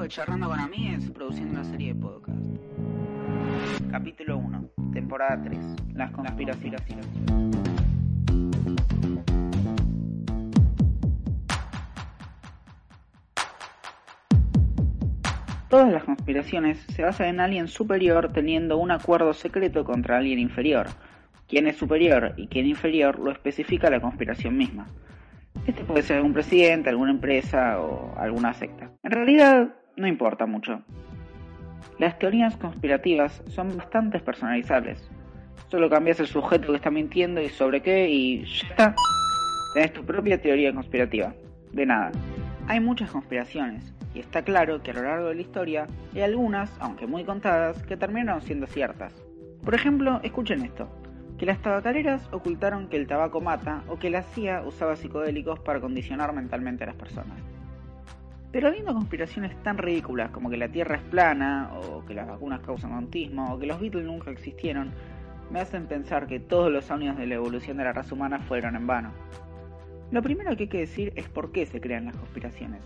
de Charlando con Amigues produciendo una serie de podcast. Capítulo 1, temporada 3, las conspiraciones. Todas las conspiraciones se basan en alguien superior teniendo un acuerdo secreto contra alguien inferior. Quién es superior y quién inferior lo especifica la conspiración misma. Este puede ser algún presidente, alguna empresa o alguna secta. En realidad, no importa mucho. Las teorías conspirativas son bastante personalizables. Solo cambias el sujeto que está mintiendo y sobre qué y ya está. Tenés tu propia teoría conspirativa. De nada. Hay muchas conspiraciones, y está claro que a lo largo de la historia hay algunas, aunque muy contadas, que terminaron siendo ciertas. Por ejemplo, escuchen esto que las tabacaleras ocultaron que el tabaco mata o que la CIA usaba psicodélicos para condicionar mentalmente a las personas. Pero habiendo conspiraciones tan ridículas como que la Tierra es plana, o que las vacunas causan autismo, o que los Beatles nunca existieron, me hacen pensar que todos los años de la evolución de la raza humana fueron en vano. Lo primero que hay que decir es por qué se crean las conspiraciones,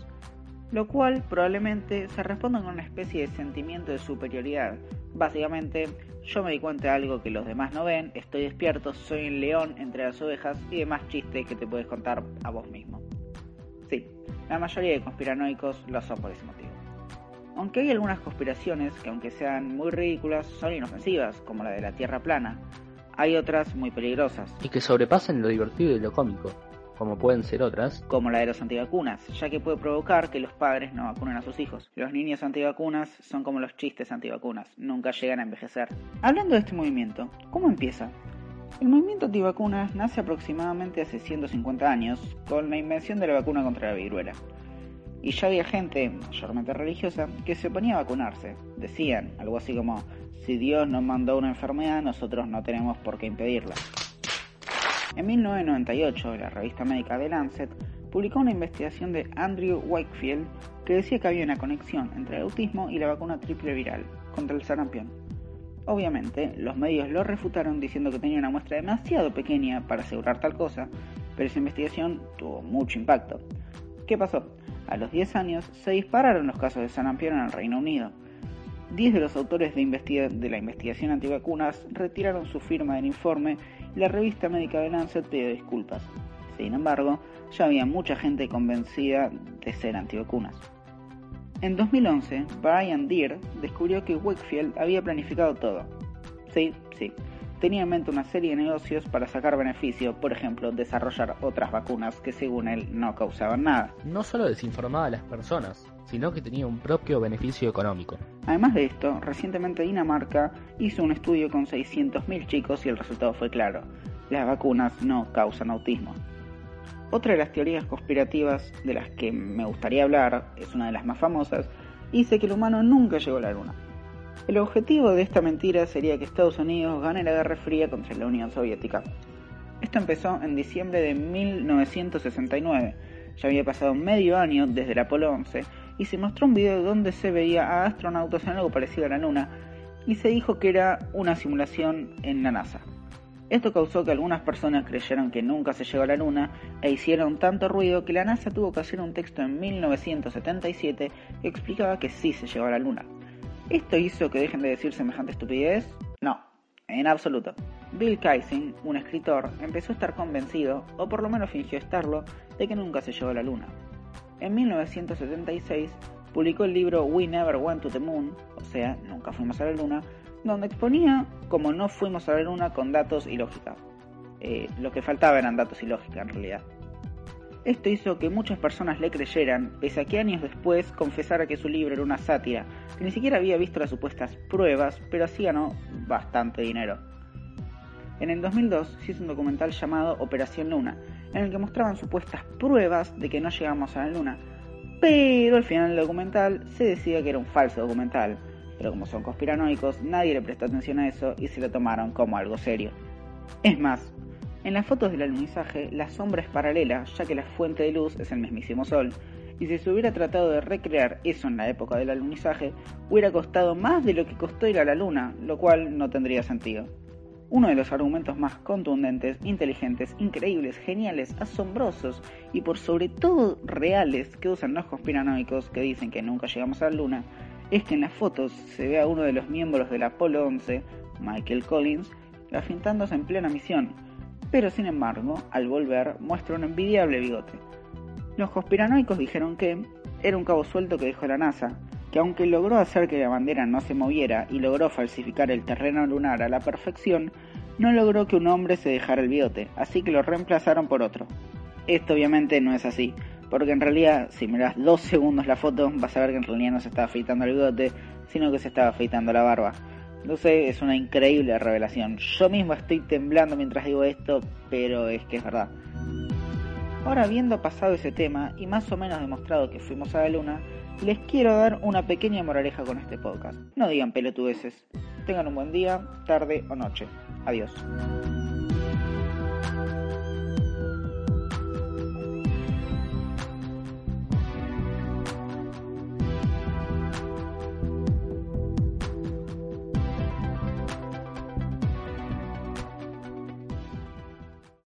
lo cual probablemente se responda con una especie de sentimiento de superioridad. Básicamente, yo me di cuenta de algo que los demás no ven, estoy despierto, soy un león entre las ovejas y demás chistes que te puedes contar a vos mismo. Sí, la mayoría de conspiranoicos lo son por ese motivo. Aunque hay algunas conspiraciones que aunque sean muy ridículas son inofensivas, como la de la Tierra plana, hay otras muy peligrosas. Y que sobrepasan lo divertido y lo cómico como pueden ser otras, como la de los antivacunas, ya que puede provocar que los padres no vacunen a sus hijos. Los niños antivacunas son como los chistes antivacunas, nunca llegan a envejecer. Hablando de este movimiento, ¿cómo empieza? El movimiento antivacunas nace aproximadamente hace 150 años con la invención de la vacuna contra la viruela. Y ya había gente, mayormente religiosa, que se oponía a vacunarse. Decían algo así como, si Dios nos mandó una enfermedad, nosotros no tenemos por qué impedirla. En 1998, la revista médica The Lancet publicó una investigación de Andrew Wakefield que decía que había una conexión entre el autismo y la vacuna triple viral contra el sarampión. Obviamente, los medios lo refutaron diciendo que tenía una muestra demasiado pequeña para asegurar tal cosa, pero esa investigación tuvo mucho impacto. ¿Qué pasó? A los 10 años se dispararon los casos de sarampión en el Reino Unido. 10 de los autores de, de la investigación antivacunas retiraron su firma del informe la revista médica de Lancet pidió disculpas. Sin embargo, ya había mucha gente convencida de ser antivacunas. En 2011, Brian Deere descubrió que Wakefield había planificado todo. Sí, sí, tenía en mente una serie de negocios para sacar beneficio, por ejemplo, desarrollar otras vacunas que según él no causaban nada. No solo desinformaba a las personas, sino que tenía un propio beneficio económico. Además de esto, recientemente Dinamarca hizo un estudio con 600.000 chicos y el resultado fue claro. Las vacunas no causan autismo. Otra de las teorías conspirativas de las que me gustaría hablar, es una de las más famosas, dice que el humano nunca llegó a la Luna. El objetivo de esta mentira sería que Estados Unidos gane la Guerra Fría contra la Unión Soviética. Esto empezó en diciembre de 1969, ya había pasado medio año desde el Apolo 11 y se mostró un video donde se veía a astronautas en algo parecido a la Luna y se dijo que era una simulación en la NASA. Esto causó que algunas personas creyeran que nunca se llegó a la Luna e hicieron tanto ruido que la NASA tuvo que hacer un texto en 1977 que explicaba que sí se llegó a la Luna. ¿Esto hizo que dejen de decir semejante estupidez? No, en absoluto. Bill Kaysing, un escritor, empezó a estar convencido, o por lo menos fingió estarlo, de que nunca se llegó a la Luna. En 1976 publicó el libro We Never Went to the Moon, o sea, Nunca Fuimos a la Luna, donde exponía cómo no fuimos a la Luna con datos y lógica. Eh, lo que faltaba eran datos y lógica en realidad. Esto hizo que muchas personas le creyeran, pese a que años después confesara que su libro era una sátira, que ni siquiera había visto las supuestas pruebas, pero así ganó bastante dinero. En el 2002 se hizo un documental llamado Operación Luna, en el que mostraban supuestas pruebas de que no llegamos a la Luna, pero al final del documental se decía que era un falso documental, pero como son conspiranoicos, nadie le prestó atención a eso y se lo tomaron como algo serio. Es más, en las fotos del alunizaje la sombra es paralela, ya que la fuente de luz es el mismísimo Sol, y si se hubiera tratado de recrear eso en la época del alunizaje, hubiera costado más de lo que costó ir a la Luna, lo cual no tendría sentido. Uno de los argumentos más contundentes, inteligentes, increíbles, geniales, asombrosos y por sobre todo reales que usan los conspiranoicos que dicen que nunca llegamos a la Luna es que en las fotos se ve a uno de los miembros del Apolo 11, Michael Collins, afintándose en plena misión, pero sin embargo, al volver muestra un envidiable bigote. Los conspiranoicos dijeron que era un cabo suelto que dejó la NASA, que aunque logró hacer que la bandera no se moviera y logró falsificar el terreno lunar a la perfección, no logró que un hombre se dejara el bigote, así que lo reemplazaron por otro. Esto obviamente no es así, porque en realidad si miras dos segundos la foto vas a ver que en realidad no se estaba afeitando el bigote, sino que se estaba afeitando la barba. No sé, es una increíble revelación. Yo mismo estoy temblando mientras digo esto, pero es que es verdad. Ahora, habiendo pasado ese tema y más o menos demostrado que fuimos a la luna, les quiero dar una pequeña moraleja con este podcast. No digan pelotudeces. Tengan un buen día, tarde o noche. Adiós.